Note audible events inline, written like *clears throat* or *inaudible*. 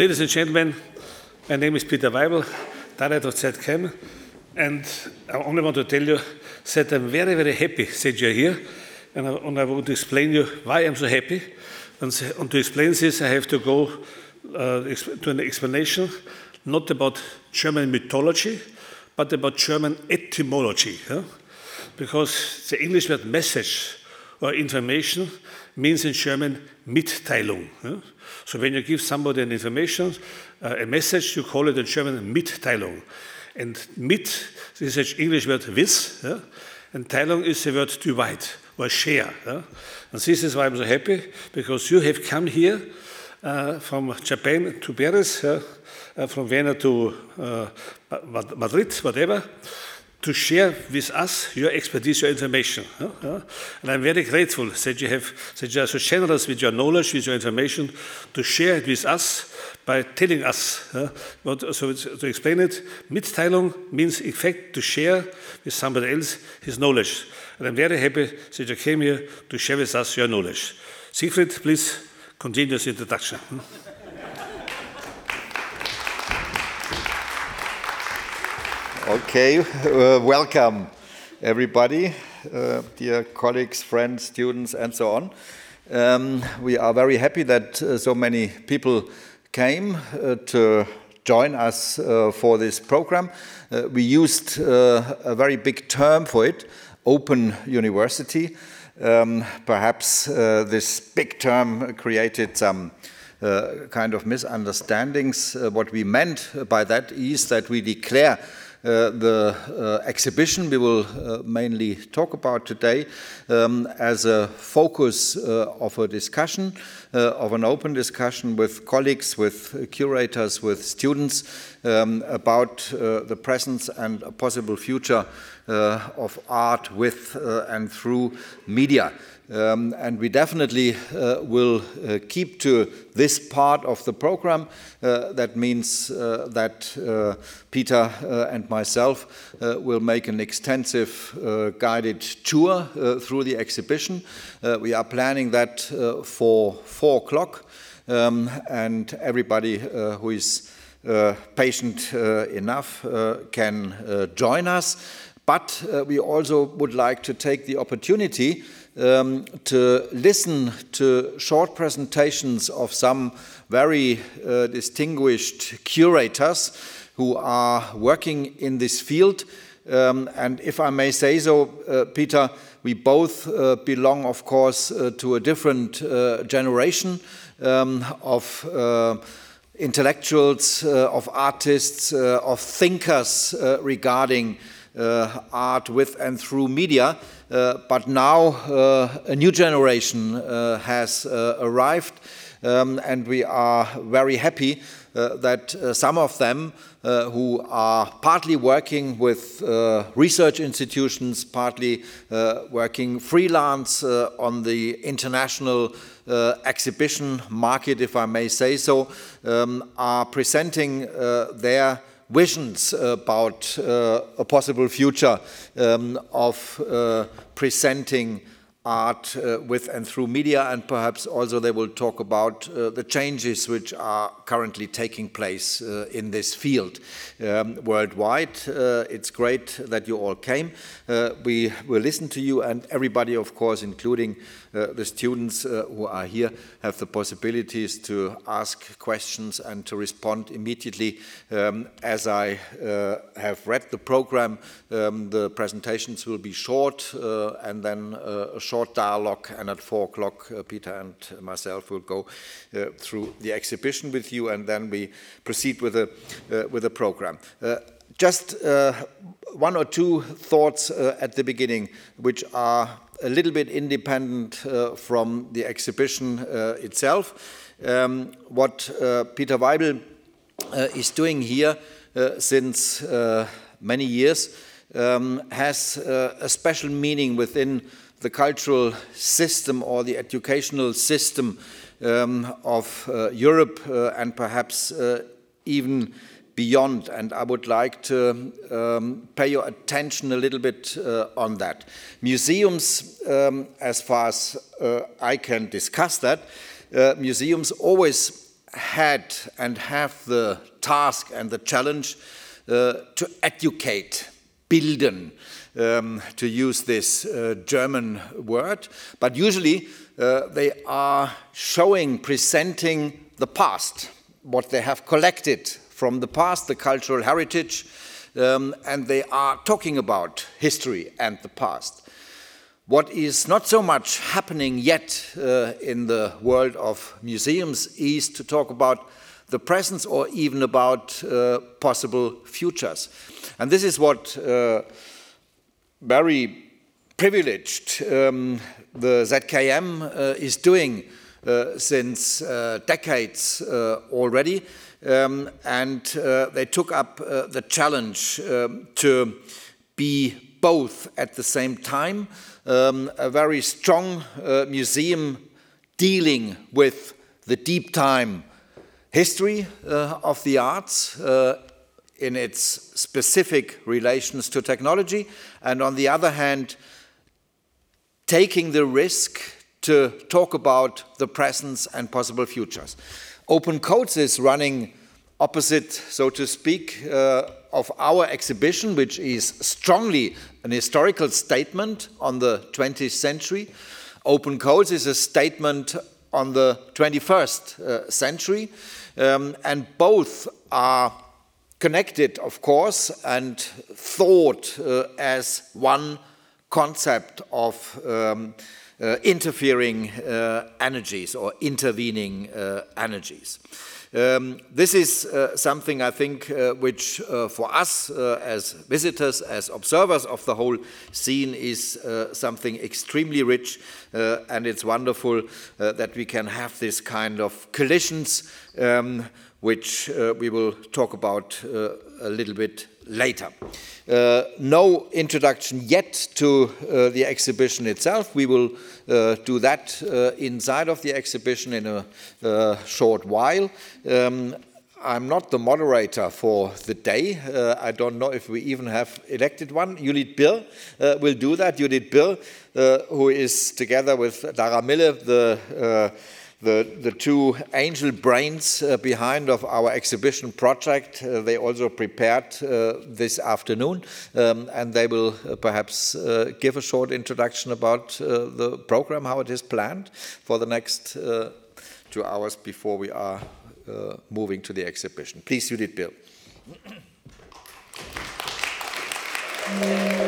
Ladies and gentlemen, my name is Peter Weibel, director of ZKM, and I only want to tell you that I'm very, very happy that you're here, and I, and I want to explain you why I'm so happy. And, and to explain this, I have to go uh, to an explanation, not about German mythology, but about German etymology. Huh? Because the English word message or information means in German Mitteilung. So when you give somebody an information, uh, a message, you call it in German Mitteilung. And mit is the English word with, and Teilung is the word divide or share. And this is why I'm so happy, because you have come here uh, from Japan to Paris, uh, from Vienna to uh, Madrid, whatever, to share with us your expertise, your information. And I'm very grateful that you, have, that you are so generous with your knowledge, with your information, to share it with us by telling us. What, so to explain it, Mitteilung means in fact to share with somebody else his knowledge. And I'm very happy that you came here to share with us your knowledge. Siegfried, please continue the introduction. Okay, *laughs* uh, welcome everybody, uh, dear colleagues, friends, students, and so on. Um, we are very happy that uh, so many people came uh, to join us uh, for this program. Uh, we used a very big term for it, Open University. Um, perhaps this big term created some kind of misunderstandings. What we meant by that is that we declare uh, the uh, exhibition we will uh, mainly talk about today um, as a focus of a discussion, of an open discussion with colleagues, with curators, with students um, about the presence and a possible future of art with and through media. Um, and we definitely uh, will uh, keep to this part of the program. Uh, that means uh, that uh, Peter uh, and myself will make an extensive guided tour through the exhibition. we are planning that for four o'clock, um, and everybody who is patient enough can join us. But we also would like to take the opportunity um, to listen to short presentations of some very uh, distinguished curators who are working in this field. Um, and if I may say so, uh, Peter, we both uh, belong, of course, uh, to a different uh, generation um, of uh, intellectuals, of artists, of thinkers regarding art with and through media. Uh, but now uh, a new generation uh, has arrived, um, and we are very happy that some of them who are partly working with research institutions, partly working freelance on the international uh, exhibition market, if I may say so, um, are presenting uh, their visions about uh, a possible future um, of uh, presenting art uh, with and through media, and perhaps also they will talk about uh, the changes which are currently taking place uh, in this field um, worldwide. Uh, it's great that you all came. We will listen to you, and everybody, of course, including the students who are here, have the possibilities to ask questions and to respond immediately. Um, as I have read the program, um, the presentations will be short and then a short dialogue, and at four o'clock, uh, Peter and myself will go uh, through the exhibition with you, and then we proceed with the, uh, with the program. Just one or two thoughts at the beginning, which are a little bit independent uh, from the exhibition uh, itself. Um, what uh, Peter Weibel is doing here since many years um, has a special meaning within the cultural system or the educational system um, of uh, Europe uh, and perhaps uh, even beyond. And I would like to um, pay your attention a little bit uh, on that. Museums, um, as far as uh, I can discuss that, uh, museums always had and have the task and the challenge uh, to educate, bilden, um, to use this uh, German word, but usually uh, they are showing, presenting the past, what they have collected from the past, the cultural heritage, um, and they are talking about history and the past. What is not so much happening yet uh, in the world of museums is to talk about the present or even about uh, possible futures. And this is what uh, very privileged um, the ZKM uh, is doing since uh, decades uh, already. Um, and they took up the challenge um, to be both at the same time um, a very strong museum dealing with the deep time history uh, of the arts uh, in its specific relations to technology, and on the other hand, taking the risk to talk about the presence and possible futures. Open Codes is running opposite, so to speak, uh, of our exhibition, which is strongly an historical statement on the 20th century. Open Codes is a statement on the 21st uh, century. Um, and both are connected, of course, and thought uh, as one concept of um, interfering uh, energies or intervening uh, energies. Um, this is uh, something I think uh, which uh, for us uh, as visitors, as observers of the whole scene is uh, something extremely rich uh, and it's wonderful that we can have this kind of collisions um, which we will talk about a little bit later. Uh, no introduction yet to uh, the exhibition itself. We will uh, do that uh, inside of the exhibition in a uh, short while. Um, I'm not the moderator for the day. Uh, I don't know if we even have elected one. Judith Birr will do that. Judith Birr, who is together with Dara Mille, the the, the two angel brains uh, behind of our exhibition project. Uh, they also prepared uh, this afternoon, um, and they will uh, perhaps uh, give a short introduction about uh, the program, how it is planned for the next two hours before we are moving to the exhibition. Please, Judith Birr. *clears throat*